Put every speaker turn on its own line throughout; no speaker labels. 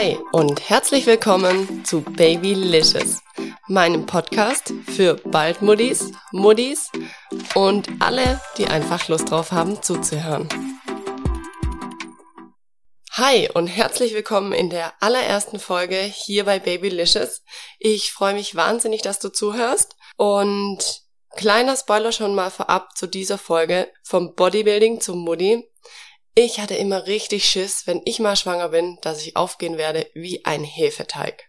Hi und herzlich willkommen zu Babylicious, meinem Podcast für Baldmuddis, Muddis und alle, die einfach Lust drauf haben zuzuhören. Hi und herzlich willkommen in der allerersten Folge hier bei Babylicious. Ich freue mich wahnsinnig, dass du zuhörst und kleiner Spoiler schon mal vorab zu dieser Folge vom Bodybuilding zum Muddy. Ich hatte immer richtig Schiss, wenn ich mal schwanger bin, dass ich aufgehen werde wie ein Hefeteig.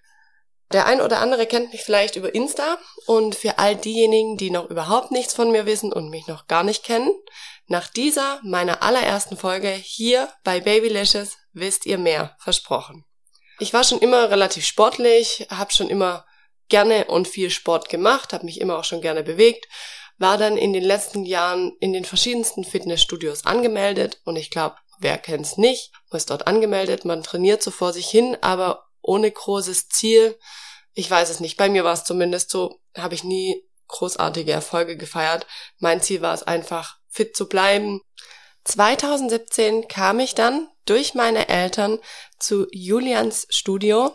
Der ein oder andere kennt mich vielleicht über Insta und für all diejenigen, die noch überhaupt nichts von mir wissen und mich noch gar nicht kennen, nach dieser meiner allerersten Folge hier bei Babylicious wisst ihr mehr, versprochen. Ich war schon immer relativ sportlich, habe schon immer gerne und viel Sport gemacht, habe mich immer auch schon gerne bewegt, war dann in den letzten Jahren in den verschiedensten Fitnessstudios angemeldet und ich glaube, wer kennt's nicht, ist dort angemeldet, man trainiert so vor sich hin, aber ohne großes Ziel. Ich weiß es nicht, bei mir war es zumindest so, habe ich nie großartige Erfolge gefeiert. Mein Ziel war es einfach, fit zu bleiben. 2017 kam ich dann durch meine Eltern zu Julians Studio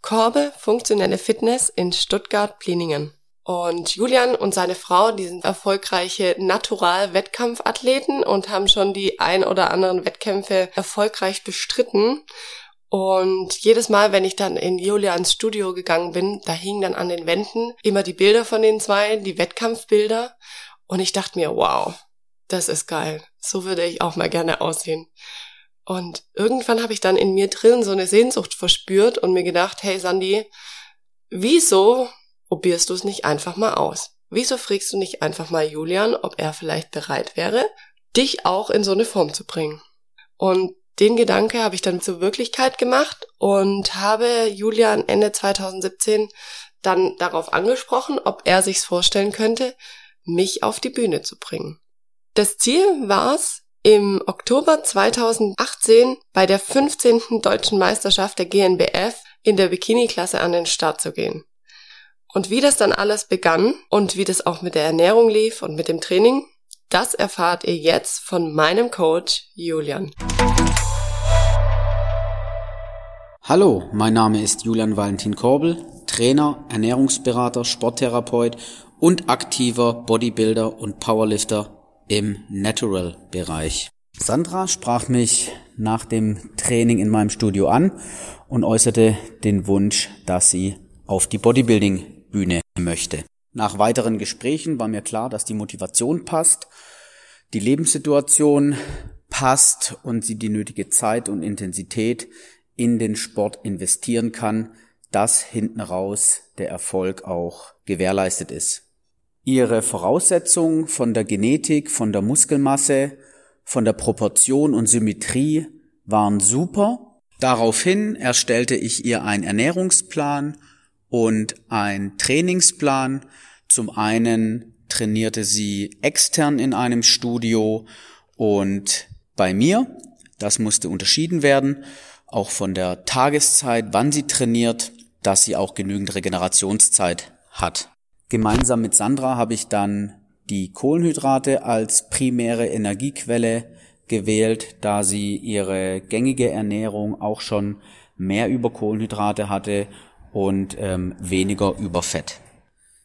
Korbe Funktionelle Fitness in Stuttgart-Pliningen. Und Julian und seine Frau, die sind erfolgreiche Natural-Wettkampfathleten und haben schon die ein oder anderen Wettkämpfe erfolgreich bestritten. Und jedes Mal, wenn ich dann in Julians Studio gegangen bin, da hingen dann an den Wänden immer die Bilder von den zwei, die Wettkampfbilder. Und ich dachte mir, wow, das ist geil. So würde ich auch mal gerne aussehen. Und irgendwann habe ich dann in mir drin so eine Sehnsucht verspürt und mir gedacht, hey Sandy, wieso probierst du es nicht einfach mal aus? Wieso fragst du nicht einfach mal Julian, ob er vielleicht bereit wäre, dich auch in so eine Form zu bringen? Und den Gedanke habe ich dann zur Wirklichkeit gemacht und habe Julian Ende 2017 dann darauf angesprochen, ob er sich's vorstellen könnte, mich auf die Bühne zu bringen. Das Ziel war es, im Oktober 2018 bei der 15. Deutschen Meisterschaft der GNBF in der Bikini-Klasse an den Start zu gehen. Und wie das dann alles begann und wie das auch mit der Ernährung lief und mit dem Training, das erfahrt ihr jetzt von meinem Coach Julian.
Hallo, mein Name ist Julian Valentin Korbel, Trainer, Ernährungsberater, Sporttherapeut und aktiver Bodybuilder und Powerlifter im Natural-Bereich. Sandra sprach mich nach dem Training in meinem Studio an und äußerte den Wunsch, dass sie auf die Bodybuilding Bühne möchte. Nach weiteren Gesprächen war mir klar, dass die Motivation passt, die Lebenssituation passt und sie die nötige Zeit und Intensität in den Sport investieren kann, dass hinten raus der Erfolg auch gewährleistet ist. Ihre Voraussetzungen von der Genetik, von der Muskelmasse, von der Proportion und Symmetrie waren super. Daraufhin erstellte ich ihr einen Ernährungsplan und ein Trainingsplan. Zum einen trainierte sie extern in einem Studio und bei mir. Das musste unterschieden werden, auch von der Tageszeit, wann sie trainiert, dass sie auch genügend Regenerationszeit hat. Gemeinsam mit Sandra habe ich dann die Kohlenhydrate als primäre Energiequelle gewählt, da sie ihre gängige Ernährung auch schon mehr über Kohlenhydrate hatte und ähm, weniger über Fett.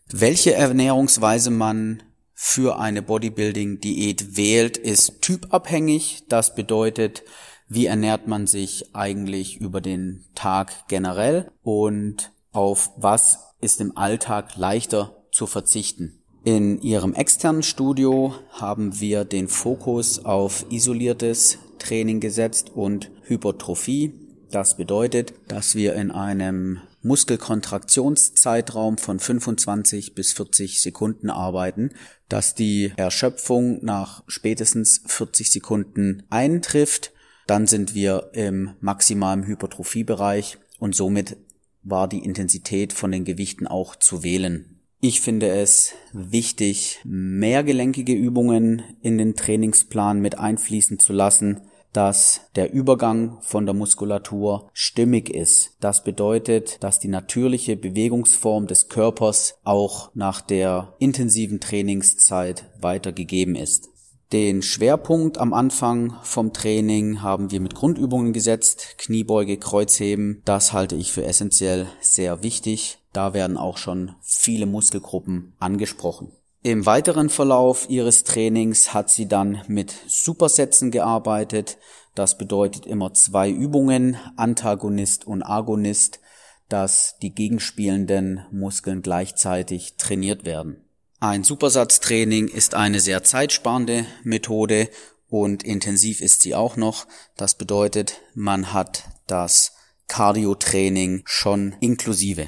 Welche Ernährungsweise man für eine Bodybuilding-Diät wählt, ist typabhängig. Das bedeutet, wie ernährt man sich eigentlich über den Tag generell und auf was ist im Alltag leichter zu verzichten. In ihrem externen Studio haben wir den Fokus auf isoliertes Training gesetzt und Hypertrophie. Das bedeutet, dass wir in einem Muskelkontraktionszeitraum von 25 bis 40 Sekunden arbeiten, dass die Erschöpfung nach spätestens 40 Sekunden eintrifft. Dann sind wir im maximalen Hypertrophiebereich und somit war die Intensität von den Gewichten auch zu wählen. Ich finde es wichtig, mehrgelenkige Übungen in den Trainingsplan mit einfließen zu lassen, dass der Übergang von der Muskulatur stimmig ist. Das bedeutet, dass die natürliche Bewegungsform des Körpers auch nach der intensiven Trainingszeit weitergegeben ist. Den Schwerpunkt am Anfang vom Training haben wir mit Grundübungen gesetzt, Kniebeuge, Kreuzheben. Das halte ich für essentiell sehr wichtig. Da werden auch schon viele Muskelgruppen angesprochen. Im weiteren Verlauf ihres Trainings hat sie dann mit Supersätzen gearbeitet. Das bedeutet immer zwei Übungen, Antagonist und Agonist, dass die gegenspielenden Muskeln gleichzeitig trainiert werden. Ein Supersatztraining ist eine sehr zeitsparende Methode und intensiv ist sie auch noch. Das bedeutet, man hat das Cardio-Training schon inklusive.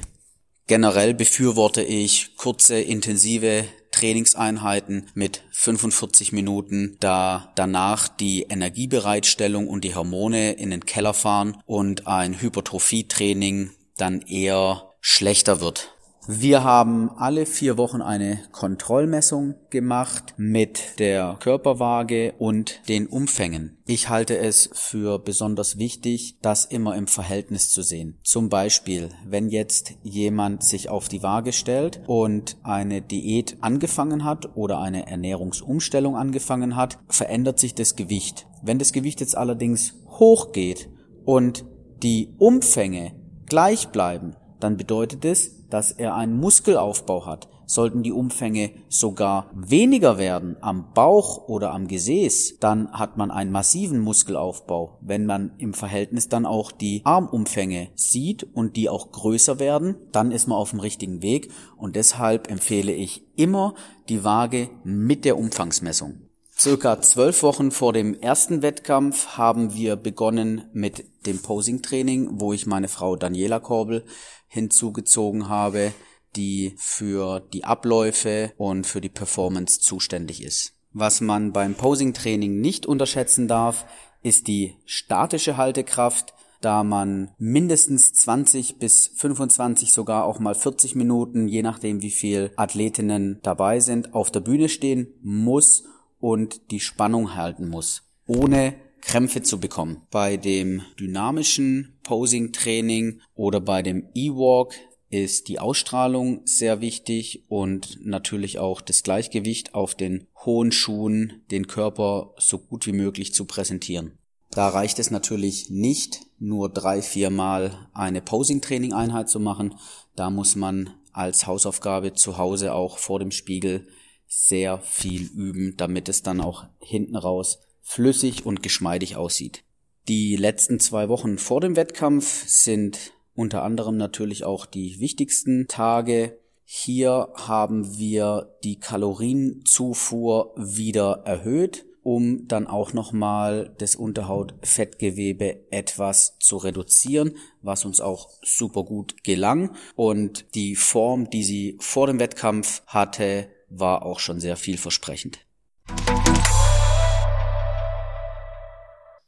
Generell befürworte ich kurze, intensive Trainingseinheiten mit 45 Minuten, da danach die Energiebereitstellung und die Hormone in den Keller fahren und ein Hypertrophietraining dann eher schlechter wird. Wir haben alle vier Wochen eine Kontrollmessung gemacht mit der Körperwaage und den Umfängen. Ich halte es für besonders wichtig, das immer im Verhältnis zu sehen. Zum Beispiel, wenn jetzt jemand sich auf die Waage stellt und eine Diät angefangen hat oder eine Ernährungsumstellung angefangen hat, verändert sich das Gewicht. Wenn das Gewicht jetzt allerdings hochgeht und die Umfänge gleich bleiben, dann bedeutet es, dass er einen Muskelaufbau hat. Sollten die Umfänge sogar weniger werden am Bauch oder am Gesäß, dann hat man einen massiven Muskelaufbau. Wenn man im Verhältnis dann auch die Armumfänge sieht und die auch größer werden, dann ist man auf dem richtigen Weg und deshalb empfehle ich immer die Waage mit der Umfangsmessung. Circa zwölf Wochen vor dem ersten Wettkampf haben wir begonnen mit dem Posing-Training, wo ich meine Frau Daniela Korbel hinzugezogen habe, die für die Abläufe und für die Performance zuständig ist. Was man beim Posing-Training nicht unterschätzen darf, ist die statische Haltekraft, da man mindestens 20 bis 25, sogar auch mal 40 Minuten, je nachdem wie viel Athletinnen dabei sind, auf der Bühne stehen muss und die Spannung halten muss, ohne Krämpfe zu bekommen. Bei dem dynamischen Posing-Training oder bei dem E-Walk ist die Ausstrahlung sehr wichtig und natürlich auch das Gleichgewicht auf den hohen Schuhen, den Körper so gut wie möglich zu präsentieren. Da reicht es natürlich nicht, nur drei, vier Mal eine Posing-Training-Einheit zu machen. Da muss man als Hausaufgabe zu Hause auch vor dem Spiegel sehr viel üben, damit es dann auch hinten raus flüssig und geschmeidig aussieht. Die letzten zwei Wochen vor dem Wettkampf sind unter anderem natürlich auch die wichtigsten Tage. Hier haben wir die Kalorienzufuhr wieder erhöht, um dann auch nochmal das Unterhautfettgewebe etwas zu reduzieren, was uns auch super gut gelang. Und die Form, die sie vor dem Wettkampf hatte, war auch schon sehr vielversprechend.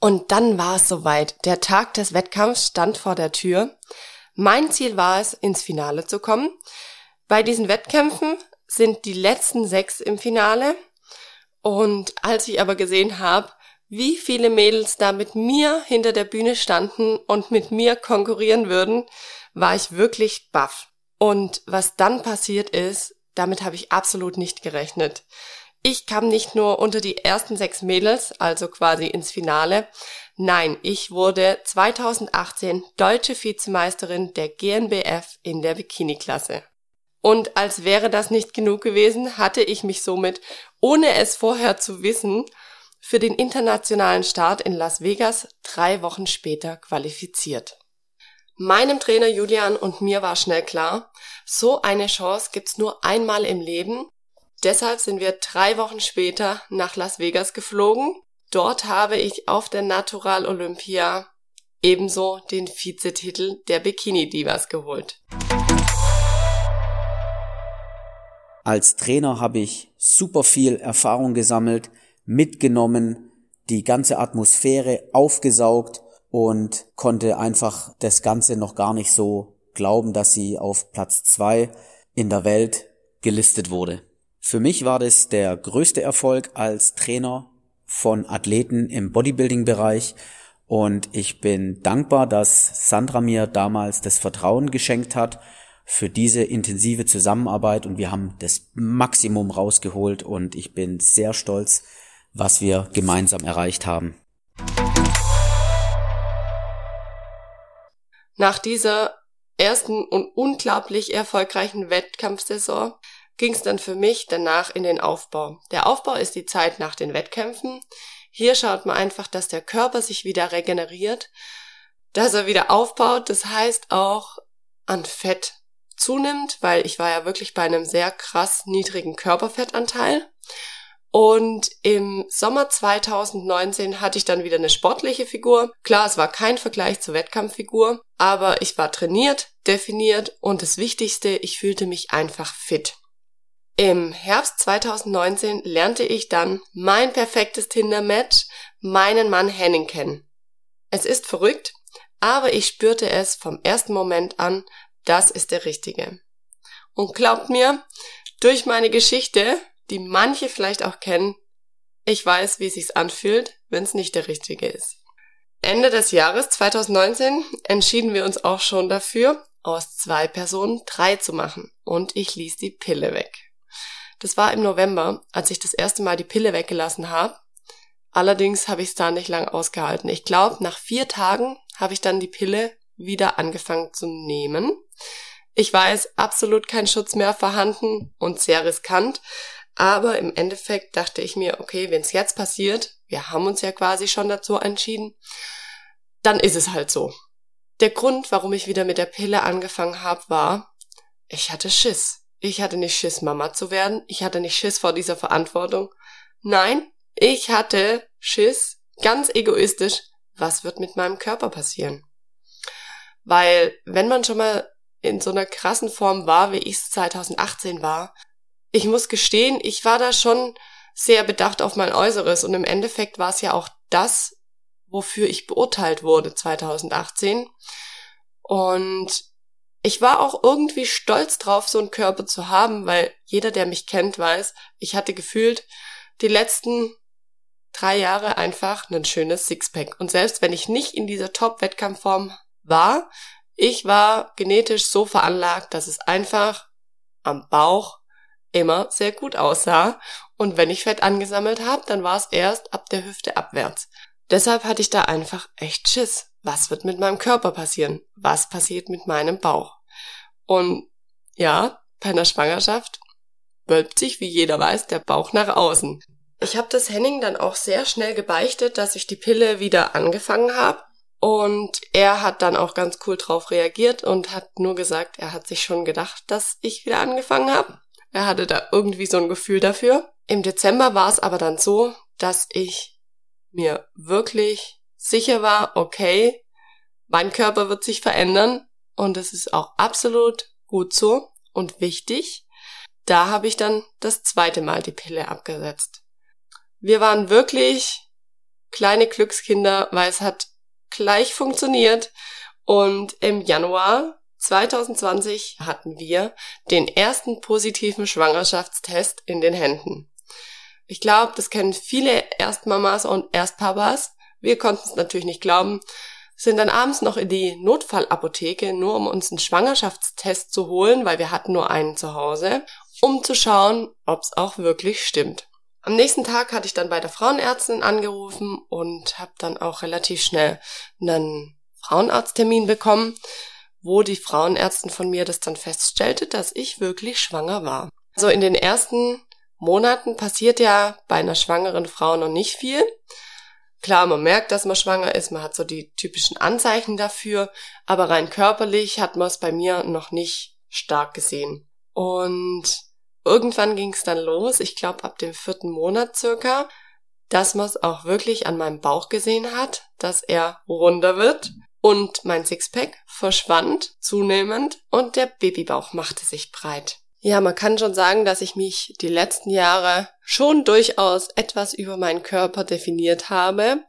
Und dann war es soweit. Der Tag des Wettkampfs stand vor der Tür. Mein Ziel war es, ins Finale zu kommen. Bei diesen Wettkämpfen sind die letzten sechs im Finale. Und als ich aber gesehen habe, wie viele Mädels da mit mir hinter der Bühne standen und mit mir konkurrieren würden, war ich wirklich baff. Und was dann passiert ist, damit habe ich absolut nicht gerechnet. Ich kam nicht nur unter die ersten sechs Mädels, also quasi ins Finale. Nein, ich wurde 2018 deutsche Vizemeisterin der GNBF in der Bikini-Klasse. Und als wäre das nicht genug gewesen, hatte ich mich somit, ohne es vorher zu wissen, für den internationalen Start in Las Vegas drei Wochen später qualifiziert. Meinem Trainer Julian und mir war schnell klar, so eine Chance gibt's nur einmal im Leben. Deshalb sind wir drei Wochen später nach Las Vegas geflogen. Dort habe ich auf der Natural Olympia ebenso den Vizetitel der Bikini Divas geholt.
Als Trainer habe ich super viel Erfahrung gesammelt, mitgenommen, die ganze Atmosphäre aufgesaugt und konnte einfach das Ganze noch gar nicht so glauben, dass sie auf Platz zwei in der Welt gelistet wurde. Für mich war das der größte Erfolg als Trainer von Athleten im Bodybuilding-Bereich und ich bin dankbar, dass Sandra mir damals das Vertrauen geschenkt hat für diese intensive Zusammenarbeit und wir haben das Maximum rausgeholt und ich bin sehr stolz, was wir gemeinsam erreicht haben.
Nach dieser ersten und unglaublich erfolgreichen Wettkampfsaison ging es dann für mich danach in den Aufbau. Der Aufbau ist die Zeit nach den Wettkämpfen. Hier schaut man einfach, dass der Körper sich wieder regeneriert, dass er wieder aufbaut. Das heißt auch an Fett zunimmt, weil ich war ja wirklich bei einem sehr krass niedrigen Körperfettanteil. Und im Sommer 2019 hatte ich dann wieder eine sportliche Figur. Klar, es war kein Vergleich zur Wettkampffigur, aber ich war trainiert, definiert und das Wichtigste, ich fühlte mich einfach fit. Im Herbst 2019 lernte ich dann mein perfektes Tinder-Match, meinen Mann Henning kennen. Es ist verrückt, aber ich spürte es vom ersten Moment an, das ist der Richtige. Und glaubt mir, durch meine Geschichte, die manche vielleicht auch kennen, ich weiß, wie es sich anfühlt, wenn es nicht der Richtige ist. Ende des Jahres 2019 entschieden wir uns auch schon dafür, aus zwei Personen drei zu machen und ich ließ die Pille weg. Das war im November, als ich das erste Mal die Pille weggelassen habe. Allerdings habe ich es da nicht lang ausgehalten. Ich glaube, nach vier Tagen habe ich dann die Pille wieder angefangen zu nehmen. Ich weiß, absolut kein Schutz mehr vorhanden und sehr riskant. Aber im Endeffekt dachte ich mir, okay, wenn es jetzt passiert, wir haben uns ja quasi schon dazu entschieden, dann ist es halt so. Der Grund, warum ich wieder mit der Pille angefangen habe, war, ich hatte Schiss. Ich hatte nicht Schiss, Mama zu werden. Ich hatte nicht Schiss vor dieser Verantwortung. Nein, ich hatte Schiss, ganz egoistisch, was wird mit meinem Körper passieren? Weil, wenn man schon mal in so einer krassen Form war, wie ich es 2018 war, ich muss gestehen, ich war da schon sehr bedacht auf mein Äußeres und im Endeffekt war es ja auch das, wofür ich beurteilt wurde 2018. Und ich war auch irgendwie stolz drauf, so einen Körper zu haben, weil jeder, der mich kennt, weiß, ich hatte gefühlt die letzten drei Jahre einfach ein schönes Sixpack. Und selbst wenn ich nicht in dieser Top-Wettkampfform war, ich war genetisch so veranlagt, dass es einfach am Bauch immer sehr gut aussah. Und wenn ich Fett angesammelt habe, dann war es erst ab der Hüfte abwärts. Deshalb hatte ich da einfach echt Schiss was wird mit meinem Körper passieren? Was passiert mit meinem Bauch? Und ja, bei einer Schwangerschaft wölbt sich, wie jeder weiß, der Bauch nach außen. Ich habe das Henning dann auch sehr schnell gebeichtet, dass ich die Pille wieder angefangen habe. Und er hat dann auch ganz cool drauf reagiert und hat nur gesagt, er hat sich schon gedacht, dass ich wieder angefangen habe. Er hatte da irgendwie so ein Gefühl dafür. Im Dezember war es aber dann so, dass ich mir wirklich sicher war, okay, mein Körper wird sich verändern und es ist auch absolut gut so und wichtig. Da habe ich dann das zweite Mal die Pille abgesetzt. Wir waren wirklich kleine Glückskinder, weil es hat gleich funktioniert und im Januar 2020 hatten wir den ersten positiven Schwangerschaftstest in den Händen. Ich glaube, das kennen viele Erstmamas und Erstpapas. Wir konnten es natürlich nicht glauben, sind dann abends noch in die Notfallapotheke, nur um uns einen Schwangerschaftstest zu holen, weil wir hatten nur einen zu Hause, um zu schauen, ob es auch wirklich stimmt. Am nächsten Tag hatte ich dann bei der Frauenärztin angerufen und habe dann auch relativ schnell einen Frauenarzttermin bekommen, wo die Frauenärztin von mir das dann feststellte, dass ich wirklich schwanger war. Also in den ersten Monaten passiert ja bei einer schwangeren Frau noch nicht viel. Klar, man merkt, dass man schwanger ist, man hat so die typischen Anzeichen dafür, aber rein körperlich hat man es bei mir noch nicht stark gesehen. Und irgendwann ging es dann los, ich glaube ab dem vierten Monat circa, dass man es auch wirklich an meinem Bauch gesehen hat, dass er runder wird und mein Sixpack verschwand zunehmend und der Babybauch machte sich breit. Ja, man kann schon sagen, dass ich mich die letzten Jahre schon durchaus etwas über meinen Körper definiert habe.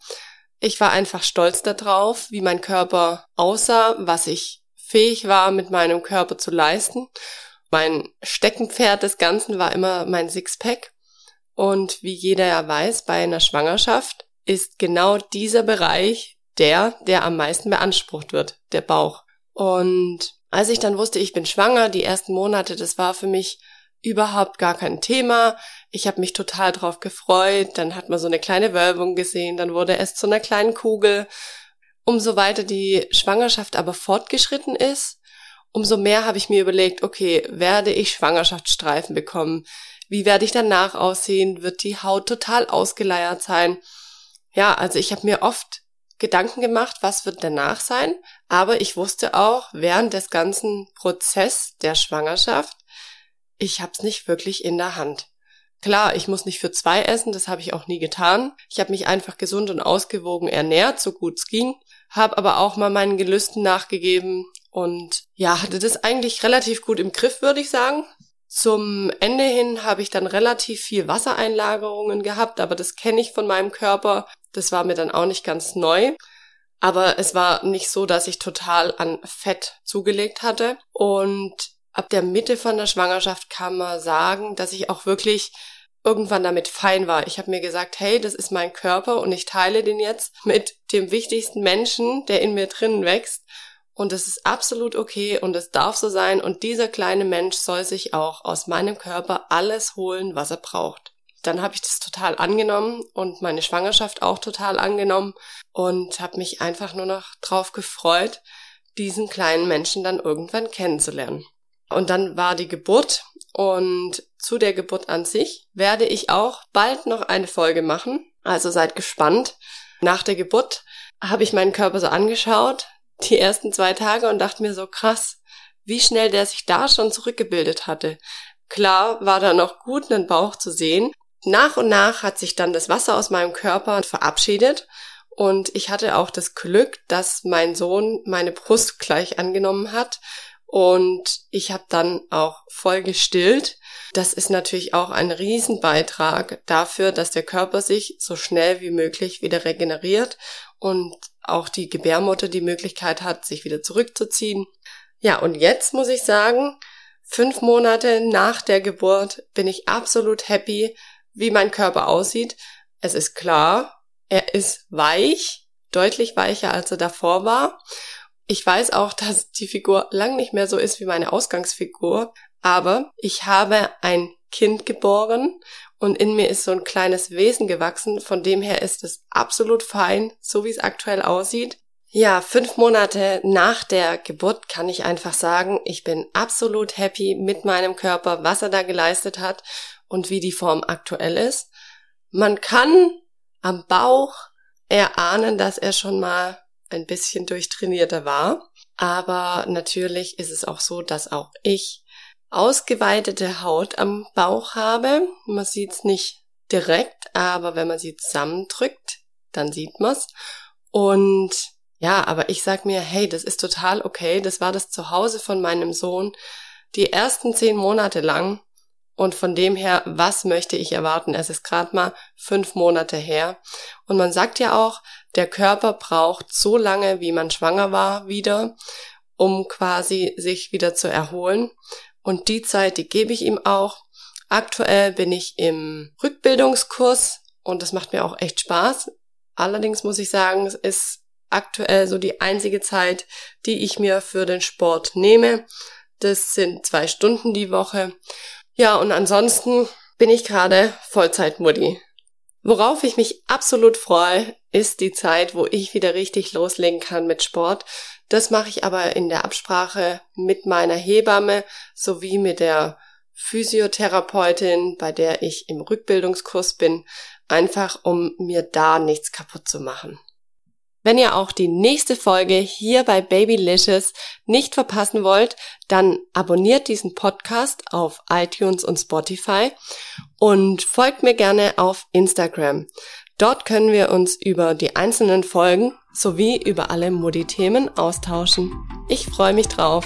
Ich war einfach stolz darauf, wie mein Körper aussah, was ich fähig war, mit meinem Körper zu leisten. Mein Steckenpferd des Ganzen war immer mein Sixpack. Und wie jeder ja weiß, bei einer Schwangerschaft ist genau dieser Bereich der, der am meisten beansprucht wird, der Bauch. Und als ich dann wusste, ich bin schwanger, die ersten Monate, das war für mich überhaupt gar kein Thema. Ich habe mich total drauf gefreut. Dann hat man so eine kleine Wölbung gesehen, dann wurde es zu einer kleinen Kugel. Umso weiter die Schwangerschaft aber fortgeschritten ist, umso mehr habe ich mir überlegt, okay, werde ich Schwangerschaftsstreifen bekommen? Wie werde ich danach aussehen? Wird die Haut total ausgeleiert sein? Ja, also ich habe mir oft Gedanken gemacht, was wird danach sein, aber ich wusste auch während des ganzen Prozess der Schwangerschaft, ich habe es nicht wirklich in der Hand. Klar, ich muss nicht für zwei essen, das habe ich auch nie getan. Ich habe mich einfach gesund und ausgewogen ernährt, so gut es ging, habe aber auch mal meinen Gelüsten nachgegeben und ja, hatte das eigentlich relativ gut im Griff, würde ich sagen. Zum Ende hin habe ich dann relativ viel Wassereinlagerungen gehabt, aber das kenne ich von meinem Körper. Das war mir dann auch nicht ganz neu. Aber es war nicht so, dass ich total an Fett zugelegt hatte. Und ab der Mitte von der Schwangerschaft kann man sagen, dass ich auch wirklich irgendwann damit fein war. Ich habe mir gesagt, hey, das ist mein Körper und ich teile den jetzt mit dem wichtigsten Menschen, der in mir drinnen wächst. Und es ist absolut okay und es darf so sein und dieser kleine Mensch soll sich auch aus meinem Körper alles holen, was er braucht. Dann habe ich das total angenommen und meine Schwangerschaft auch total angenommen und habe mich einfach nur noch drauf gefreut, diesen kleinen Menschen dann irgendwann kennenzulernen. Und dann war die Geburt und zu der Geburt an sich werde ich auch bald noch eine Folge machen. Also seid gespannt. Nach der Geburt habe ich meinen Körper so angeschaut, die ersten zwei Tage und dachte mir so krass, wie schnell der sich da schon zurückgebildet hatte. Klar war da noch gut einen Bauch zu sehen. Nach und nach hat sich dann das Wasser aus meinem Körper verabschiedet und ich hatte auch das Glück, dass mein Sohn meine Brust gleich angenommen hat und ich habe dann auch voll gestillt. Das ist natürlich auch ein Riesenbeitrag dafür, dass der Körper sich so schnell wie möglich wieder regeneriert und auch die Gebärmutter die Möglichkeit hat, sich wieder zurückzuziehen. Ja, und jetzt muss ich sagen, fünf Monate nach der Geburt bin ich absolut happy, wie mein Körper aussieht. Es ist klar, er ist weich, deutlich weicher als er davor war. Ich weiß auch, dass die Figur lang nicht mehr so ist wie meine Ausgangsfigur, aber ich habe ein Kind geboren und in mir ist so ein kleines Wesen gewachsen, von dem her ist es absolut fein, so wie es aktuell aussieht. Ja, fünf Monate nach der Geburt kann ich einfach sagen, ich bin absolut happy mit meinem Körper, was er da geleistet hat und wie die Form aktuell ist. Man kann am Bauch erahnen, dass er schon mal ein bisschen durchtrainierter war. Aber natürlich ist es auch so, dass auch ich ausgeweitete Haut am Bauch habe. Man sieht es nicht direkt, aber wenn man sie zusammendrückt, dann sieht man's. Und ja, aber ich sag mir, hey, das ist total okay. Das war das Zuhause von meinem Sohn die ersten zehn Monate lang. Und von dem her, was möchte ich erwarten? Es ist gerade mal fünf Monate her. Und man sagt ja auch, der Körper braucht so lange, wie man schwanger war, wieder, um quasi sich wieder zu erholen. Und die Zeit, die gebe ich ihm auch. Aktuell bin ich im Rückbildungskurs und das macht mir auch echt Spaß. Allerdings muss ich sagen, es ist aktuell so die einzige Zeit, die ich mir für den Sport nehme. Das sind zwei Stunden die Woche. Ja, und ansonsten bin ich gerade Vollzeitmutti. Worauf ich mich absolut freue, ist die Zeit, wo ich wieder richtig loslegen kann mit Sport. Das mache ich aber in der Absprache mit meiner Hebamme sowie mit der Physiotherapeutin, bei der ich im Rückbildungskurs bin, einfach um mir da nichts kaputt zu machen. Wenn ihr auch die nächste Folge hier bei Babylicious nicht verpassen wollt, dann abonniert diesen Podcast auf iTunes und Spotify und folgt mir gerne auf Instagram. Dort können wir uns über die einzelnen Folgen sowie über alle Modi-Themen austauschen. Ich freue mich drauf.